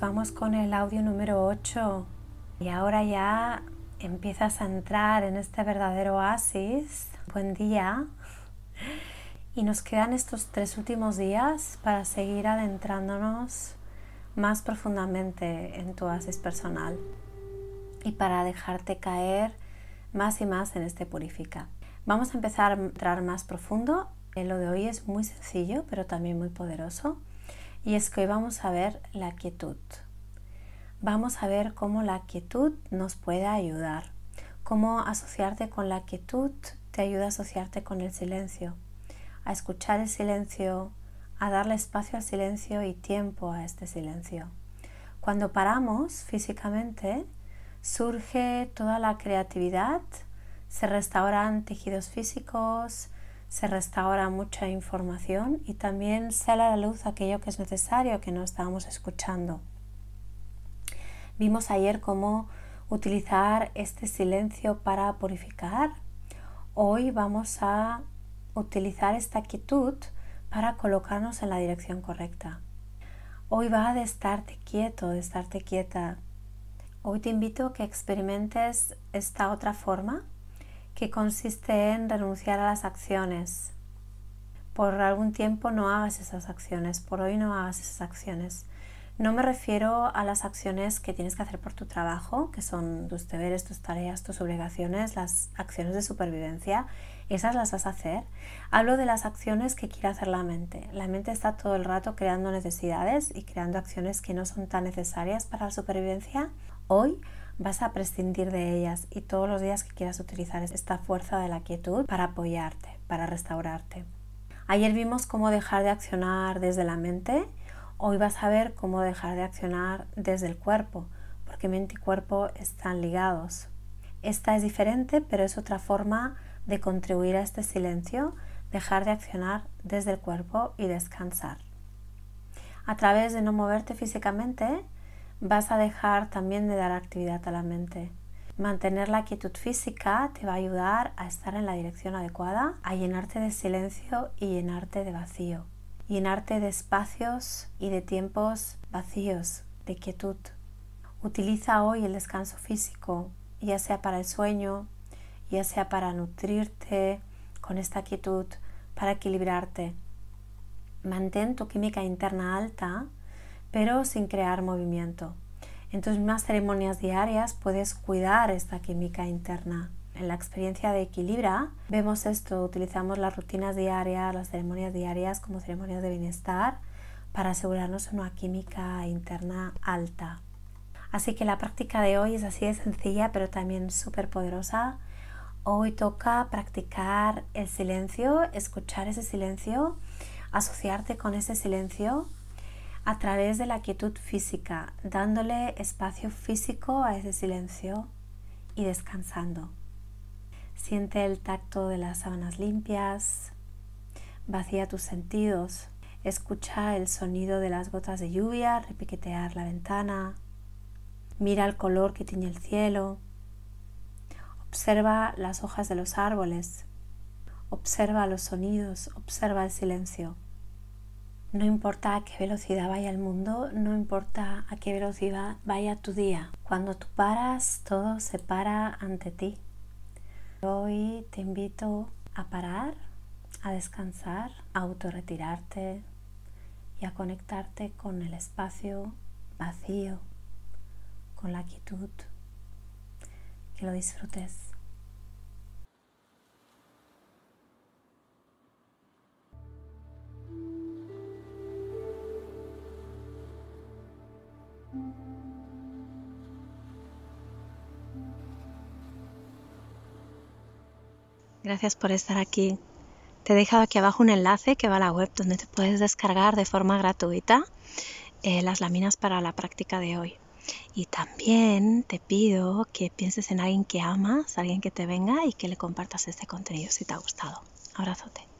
Vamos con el audio número 8 y ahora ya empiezas a entrar en este verdadero oasis. Buen día. Y nos quedan estos tres últimos días para seguir adentrándonos más profundamente en tu oasis personal y para dejarte caer más y más en este purifica. Vamos a empezar a entrar más profundo. Lo de hoy es muy sencillo, pero también muy poderoso. Y es que hoy vamos a ver la quietud. Vamos a ver cómo la quietud nos puede ayudar, cómo asociarte con la quietud te ayuda a asociarte con el silencio, a escuchar el silencio, a darle espacio al silencio y tiempo a este silencio. Cuando paramos físicamente, surge toda la creatividad, se restauran tejidos físicos, se restaura mucha información y también sale a la luz aquello que es necesario que no estábamos escuchando. Vimos ayer cómo utilizar este silencio para purificar. Hoy vamos a utilizar esta quietud para colocarnos en la dirección correcta. Hoy va de estarte quieto, de estarte quieta. Hoy te invito a que experimentes esta otra forma que consiste en renunciar a las acciones. Por algún tiempo no hagas esas acciones, por hoy no hagas esas acciones. No me refiero a las acciones que tienes que hacer por tu trabajo, que son tus deberes, tus tareas, tus obligaciones, las acciones de supervivencia, esas las vas a hacer. Hablo de las acciones que quiere hacer la mente. La mente está todo el rato creando necesidades y creando acciones que no son tan necesarias para la supervivencia. Hoy vas a prescindir de ellas y todos los días que quieras utilizar esta fuerza de la quietud para apoyarte, para restaurarte. Ayer vimos cómo dejar de accionar desde la mente, hoy vas a ver cómo dejar de accionar desde el cuerpo, porque mente y cuerpo están ligados. Esta es diferente, pero es otra forma de contribuir a este silencio, dejar de accionar desde el cuerpo y descansar. A través de no moverte físicamente, vas a dejar también de dar actividad a la mente. Mantener la quietud física te va a ayudar a estar en la dirección adecuada, a llenarte de silencio y llenarte de vacío. Llenarte de espacios y de tiempos vacíos, de quietud. Utiliza hoy el descanso físico, ya sea para el sueño, ya sea para nutrirte con esta quietud, para equilibrarte. Mantén tu química interna alta pero sin crear movimiento. En tus mismas ceremonias diarias puedes cuidar esta química interna. En la experiencia de Equilibra vemos esto, utilizamos las rutinas diarias, las ceremonias diarias como ceremonias de bienestar para asegurarnos una química interna alta. Así que la práctica de hoy es así de sencilla pero también súper poderosa. Hoy toca practicar el silencio, escuchar ese silencio, asociarte con ese silencio a través de la quietud física, dándole espacio físico a ese silencio y descansando. Siente el tacto de las sábanas limpias, vacía tus sentidos, escucha el sonido de las gotas de lluvia repiquetear la ventana, mira el color que tiene el cielo, observa las hojas de los árboles, observa los sonidos, observa el silencio. No importa a qué velocidad vaya el mundo, no importa a qué velocidad vaya tu día. Cuando tú paras, todo se para ante ti. Hoy te invito a parar, a descansar, a autorretirarte y a conectarte con el espacio vacío, con la quietud. Que lo disfrutes. Gracias por estar aquí. Te he dejado aquí abajo un enlace que va a la web donde te puedes descargar de forma gratuita eh, las láminas para la práctica de hoy. Y también te pido que pienses en alguien que amas, alguien que te venga y que le compartas este contenido si te ha gustado. Abrazote.